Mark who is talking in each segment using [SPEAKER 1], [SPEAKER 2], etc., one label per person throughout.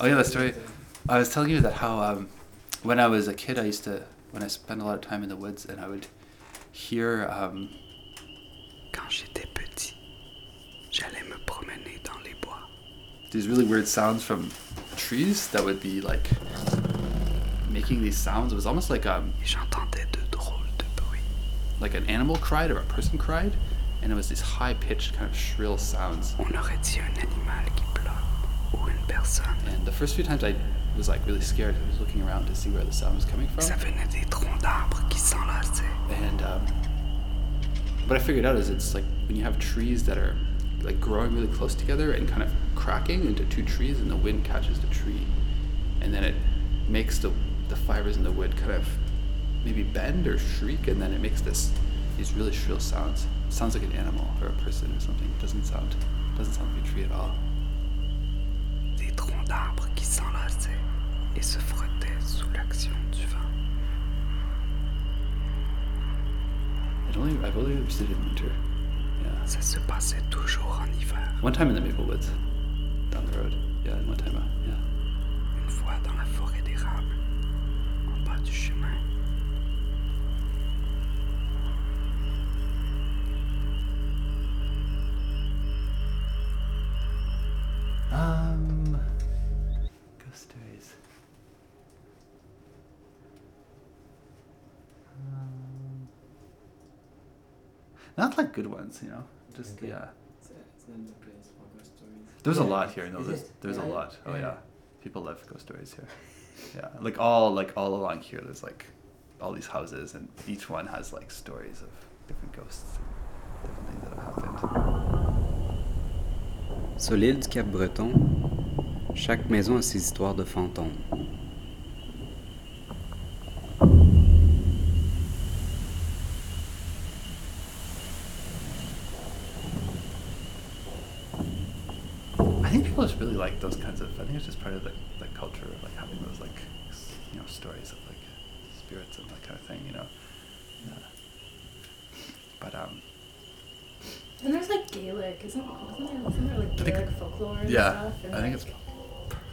[SPEAKER 1] Oh, yeah, the
[SPEAKER 2] story.
[SPEAKER 1] story. I was telling you that how um, when I was a kid, I used to when I spent a lot of time in the woods, and I would hear um,
[SPEAKER 3] Quand j'étais petit, j'allais me promener dans les bois.
[SPEAKER 1] these really weird sounds from trees that would be like making these sounds. It was almost like um,
[SPEAKER 3] Et j'entendais de drôles de bruits.
[SPEAKER 1] like an animal cried or a person cried, and it was these high pitched kind of shrill sounds.
[SPEAKER 3] On aurait dit un animal qui pleure
[SPEAKER 1] And the first few times I was like really scared. I was looking around to see where the sound was coming from.
[SPEAKER 3] Ça venait des troncs d'arbres qui s'enlaçaient.
[SPEAKER 1] And um, what I figured out is it's like when you have trees that are like growing really close together and kind of cracking into two trees, and the wind catches the tree, and then it makes the the fibers in the wood kind of maybe bend or shriek, and then it makes this these really shrill sounds. It sounds like an animal or a person or something. It doesn't sound doesn't sound like a tree at all.
[SPEAKER 3] D'arbres qui s'enlaçaient et se frottaient sous l'action du vent.
[SPEAKER 1] It only I've only ever seen it in winter. Yeah.
[SPEAKER 3] Ça se passait toujours en hiver.
[SPEAKER 1] One time in the maple woods, down the road. Yeah, one time, uh, yeah.
[SPEAKER 3] Une fois dans la forêt d'érable, en bas du chemin.
[SPEAKER 1] Um, ghost stories. Um, not like good ones, you know. Just
[SPEAKER 2] Okay.
[SPEAKER 1] yeah.
[SPEAKER 2] It's, it's not the place for ghost stories.
[SPEAKER 1] There's a lot here. No, there's there's a lot. Oh
[SPEAKER 2] Yeah.
[SPEAKER 1] yeah, people love ghost stories here. Yeah, like all like all along here, there's like all these houses, and each one has like stories of different ghosts, and different things that have happened.
[SPEAKER 3] Sur l'île du Cap-Breton, chaque maison a ses histoires de fantômes.
[SPEAKER 1] I think people just really like those kinds of. I think it's just part of the, the culture of like having those like you know stories of like spirits and that kind of thing, you know. Yeah. But um,
[SPEAKER 4] And there's like Gaelic, isn't, wasn't there, wasn't there like
[SPEAKER 1] I think-
[SPEAKER 4] Gaelic folklore and
[SPEAKER 1] yeah,
[SPEAKER 4] stuff? And
[SPEAKER 1] I think
[SPEAKER 4] like, it's like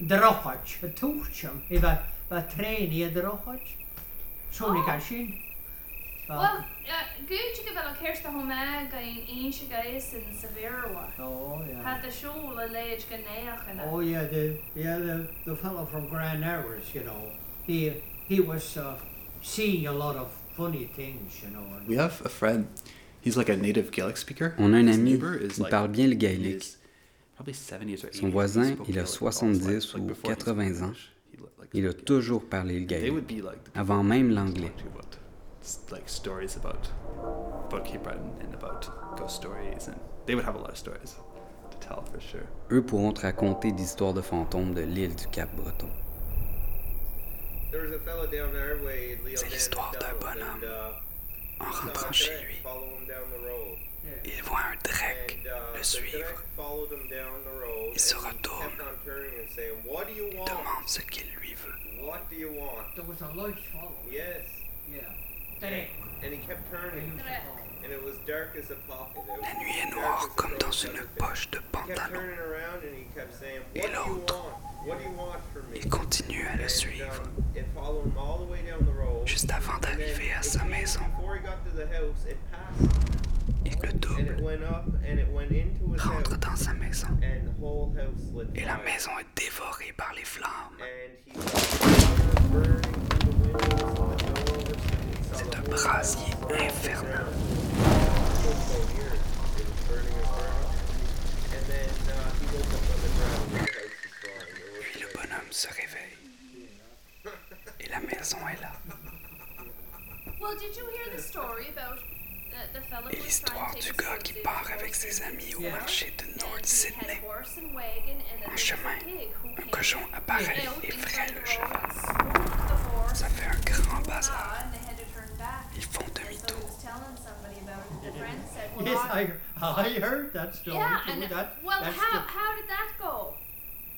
[SPEAKER 5] drochaid, a túcham, i bheit bheit tréní a drochaid. Sónig a sin.
[SPEAKER 6] Well, gúte go bhfuil a céirsta thoá ga on aonse gaiis in sa bhéha.
[SPEAKER 5] Oh, yeah.
[SPEAKER 6] Had a siú le léid go néach in
[SPEAKER 5] Oh, yeah, the, yeah, the, the fellow from Grand Hours, you know, he, he was uh, seeing a lot of funny things, you know. And
[SPEAKER 1] we have a friend. He's like a native Gaelic speaker.
[SPEAKER 3] On a un
[SPEAKER 1] His
[SPEAKER 3] ami,
[SPEAKER 1] neighbor is,
[SPEAKER 3] il
[SPEAKER 1] like,
[SPEAKER 3] parle bien le
[SPEAKER 1] he
[SPEAKER 3] gaélique. Son voisin, il a
[SPEAKER 1] Gaelic all his life.
[SPEAKER 3] 70
[SPEAKER 1] Like,
[SPEAKER 3] ou
[SPEAKER 1] before he spoke
[SPEAKER 3] 80 ans. Il a toujours parlé le gaélique, avant même l'anglais.
[SPEAKER 1] talk to about s- like stories about about Cape Breton and about ghost stories, and they would have a lot of stories to tell for sure.
[SPEAKER 3] Eux pourront te raconter des histoires de fantômes de l'île du Cap-Breton.
[SPEAKER 7] There was a fellow down our way, Leo
[SPEAKER 3] C'est l'histoire d'un bonhomme.
[SPEAKER 7] and, uh,
[SPEAKER 3] En rentrant chez lui,
[SPEAKER 7] follow him down the road.
[SPEAKER 3] il voit un drek
[SPEAKER 7] And, uh,
[SPEAKER 3] le
[SPEAKER 7] the
[SPEAKER 3] suivre. Il se retourne.
[SPEAKER 7] kept on turning and saying, "What do you
[SPEAKER 3] Il
[SPEAKER 7] want?
[SPEAKER 3] demande ce qu'il lui veut.
[SPEAKER 7] What do you want?"
[SPEAKER 5] there was a light follow.
[SPEAKER 7] Yes.
[SPEAKER 5] Yeah. Drek.
[SPEAKER 7] And he kept
[SPEAKER 5] they
[SPEAKER 7] turning,
[SPEAKER 5] used to call him.
[SPEAKER 7] and it was dark as a pocket. It
[SPEAKER 3] La
[SPEAKER 7] was
[SPEAKER 3] nuit est
[SPEAKER 7] dark
[SPEAKER 3] noire
[SPEAKER 7] as
[SPEAKER 3] comme dans une poche de
[SPEAKER 7] He kept
[SPEAKER 3] pantalon.
[SPEAKER 7] turning around and he kept saying,
[SPEAKER 3] Et
[SPEAKER 7] "What do you
[SPEAKER 3] l'autre.
[SPEAKER 7] want? What do you want from me?"
[SPEAKER 3] Il continue à le
[SPEAKER 7] And,
[SPEAKER 3] suivre.
[SPEAKER 7] um, it followed him all the way down the road.
[SPEAKER 3] Juste avant d'arriver à
[SPEAKER 7] it
[SPEAKER 3] sa maison, le double, rentre dans sa maison et la maison est dévorée par les flammes. C'est un brasier infernal. Puis le bonhomme se réveille et la maison est là.
[SPEAKER 6] Well, did you hear the story about
[SPEAKER 3] Et l'histoire du gars qui part avec ses amis au marché de
[SPEAKER 6] And
[SPEAKER 3] North Sydney. En chemin, un cochon apparaît et
[SPEAKER 6] the
[SPEAKER 3] le cheval. Ça fait un grand bazar. Ils font demi-tour.
[SPEAKER 5] Yes,
[SPEAKER 6] I,
[SPEAKER 5] I, heard that story
[SPEAKER 6] yeah, and well, how, how did that go?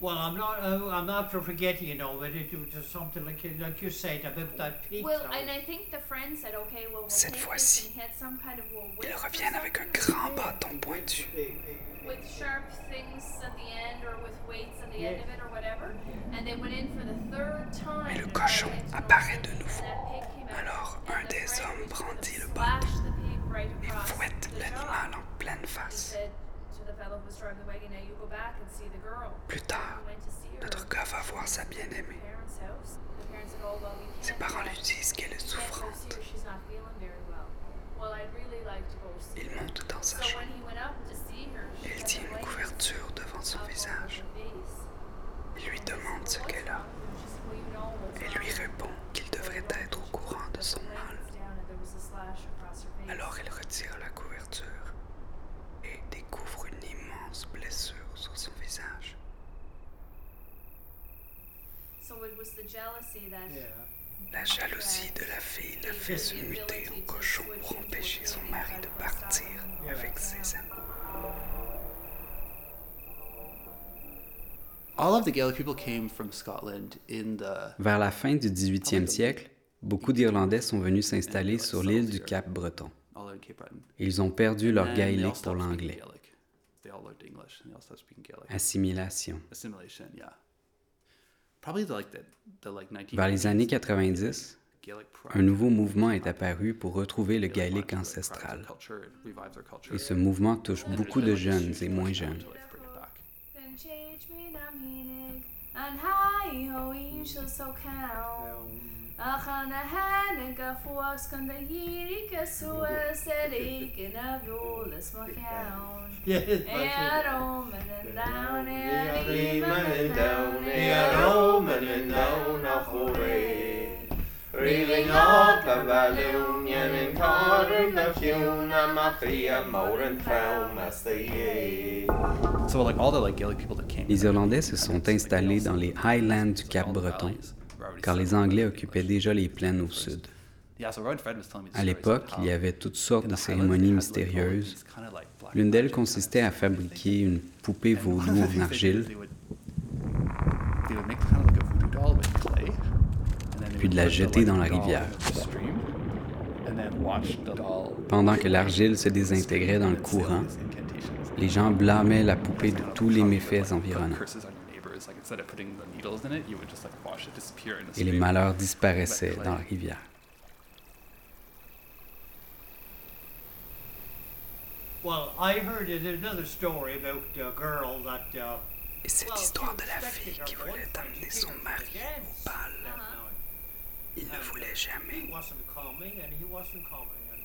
[SPEAKER 5] Well, I'm not, uh, I'm not for forgetting, you know, but it was just something like you, like you said about that pizza.
[SPEAKER 6] Well, and I think the friend said, okay, well, we'll
[SPEAKER 3] Cette
[SPEAKER 6] take
[SPEAKER 3] fois-ci,
[SPEAKER 6] this and he had some kind of well, whip
[SPEAKER 3] Ils reviennent avec un grand bâton pointu.
[SPEAKER 6] with sharp things at the end or with weights at the end of it or whatever. And they went in for the third time.
[SPEAKER 3] Mais le cochon apparaît de nouveau. Alors, un des hommes brandit le
[SPEAKER 6] right
[SPEAKER 3] et fouette l'animal en pleine face.
[SPEAKER 6] said to the fellow who was driving the wagon, now you go back and see the girl. Well, we
[SPEAKER 3] Ses parents lui disent qu'elle est souffrante. Il monte dans sa chambre.
[SPEAKER 6] had
[SPEAKER 3] tient une couverture devant son visage. Il lui demande ce
[SPEAKER 6] said, "Well,
[SPEAKER 3] qu'elle a.
[SPEAKER 6] what's wrong?" And she said, "Well, you know what's
[SPEAKER 3] Elle lui
[SPEAKER 6] wrong."
[SPEAKER 3] répond qu'il
[SPEAKER 6] Well,
[SPEAKER 3] devrait
[SPEAKER 6] you know,
[SPEAKER 3] être au
[SPEAKER 6] she
[SPEAKER 3] courant de
[SPEAKER 6] put
[SPEAKER 3] son
[SPEAKER 6] the
[SPEAKER 3] mal.
[SPEAKER 6] blankets down and there was a slash across her face.
[SPEAKER 3] Alors elle retire la couverture et découvre une immense blessure sur son visage.
[SPEAKER 6] So it was the jealousy that
[SPEAKER 5] Yeah.
[SPEAKER 3] La jalousie de la fille l'a fait se muter en cochon pour empêcher son mari de partir avec ses amis.
[SPEAKER 1] All of the Gaelic people came from Scotland in the
[SPEAKER 3] Vers la fin du 18e siècle, beaucoup d'Irlandais sont venus s'installer sur l'île du
[SPEAKER 1] Cape Breton.
[SPEAKER 3] Ils ont perdu leur
[SPEAKER 1] And they all
[SPEAKER 3] gaélique pour l'anglais.
[SPEAKER 1] Gaelic. They all learned English and they all stopped speaking Gaelic.
[SPEAKER 3] Assimilation. Vers les années 90,
[SPEAKER 1] Gaelic
[SPEAKER 3] un nouveau mouvement est apparu pour retrouver le
[SPEAKER 1] Gaelic
[SPEAKER 3] gaélique ancestral. Et ce mouvement touche beaucoup de jeunes et moins jeunes.
[SPEAKER 6] So
[SPEAKER 1] like all the like Gaelic people that came.
[SPEAKER 3] Les Irlandais se sont installés dans les Highlands du Cap-Breton, car les Anglais occupaient déjà les plaines au sud.
[SPEAKER 1] Yeah, so Rowan Fred was telling me the
[SPEAKER 3] À l'époque, il y avait toutes sortes de
[SPEAKER 1] the
[SPEAKER 3] cérémonies mystérieuses. L'une d'elles consistait à fabriquer une poupée vaudou en argile, Puis de la jeter dans la rivière. pendant que l'argile se désintégrait dans le courant. Les gens blâmaient la poupée de tous les méfaits environnants, et les malheurs disparaissaient dans la rivière.
[SPEAKER 5] Well, I heard it, another story about a girl that. Uh,
[SPEAKER 3] Et cette histoire de la fille qui voulait amener son mari au bal,
[SPEAKER 5] night.
[SPEAKER 3] Il ne voulait
[SPEAKER 5] He
[SPEAKER 3] jamais.
[SPEAKER 5] wasn't coming, and he wasn't coming, and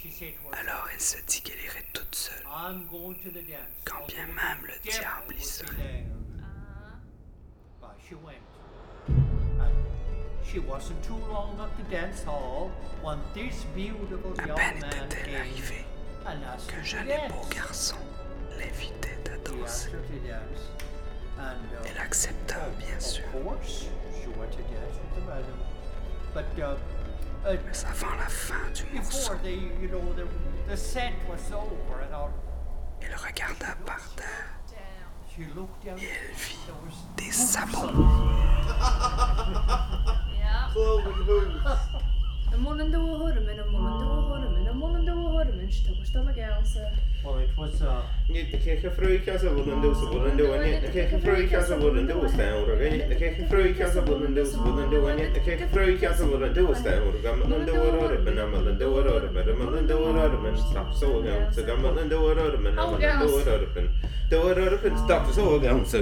[SPEAKER 5] she said to herself,
[SPEAKER 3] Alors elle se dit qu'elle irait toute seule.
[SPEAKER 5] I'm going to the dance.
[SPEAKER 3] Quand bien même le diable y serait.
[SPEAKER 5] there." Well, she went. And she wasn't too long at the dance hall when this beautiful
[SPEAKER 3] À
[SPEAKER 5] young
[SPEAKER 3] peine
[SPEAKER 5] man
[SPEAKER 3] était-elle arrivée qu'un jeune et beau garçon l'invitait à danser. Elle accepta, bien sûr. Mais avant la fin du morceau,
[SPEAKER 5] before the, you know, the, the set was over and all,
[SPEAKER 3] elle regarda par terre
[SPEAKER 6] down.
[SPEAKER 5] she looked down.
[SPEAKER 3] et elle vit des sabots.
[SPEAKER 7] Nitteke fröjkassa bulundu bulundu och nitteke fröjkassa bulundu och stenurga nitteke fröjkassa bulundu bulundu och nitteke fröjkassa bulundu och stenurga mellan dårar mellan mellan dårar mellan mellan dårar men stapp sågen så gammal dårar mellan mellan dårar men dårar men stapp sågen så